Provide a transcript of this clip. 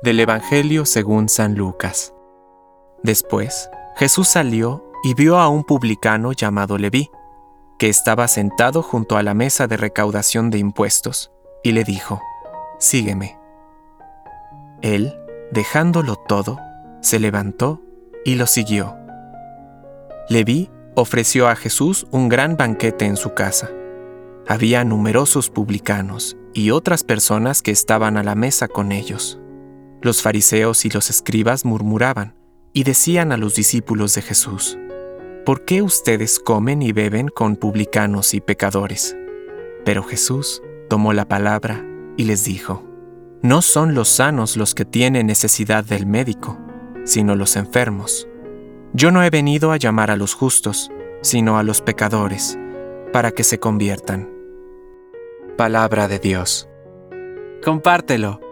Del Evangelio según San Lucas. Después, Jesús salió y vio a un publicano llamado Leví, que estaba sentado junto a la mesa de recaudación de impuestos, y le dijo, Sígueme. Él, dejándolo todo, se levantó y lo siguió. Leví ofreció a Jesús un gran banquete en su casa. Había numerosos publicanos y otras personas que estaban a la mesa con ellos. Los fariseos y los escribas murmuraban y decían a los discípulos de Jesús, ¿por qué ustedes comen y beben con publicanos y pecadores? Pero Jesús tomó la palabra y les dijo, No son los sanos los que tienen necesidad del médico, sino los enfermos. Yo no he venido a llamar a los justos, sino a los pecadores, para que se conviertan. Palabra de Dios. Compártelo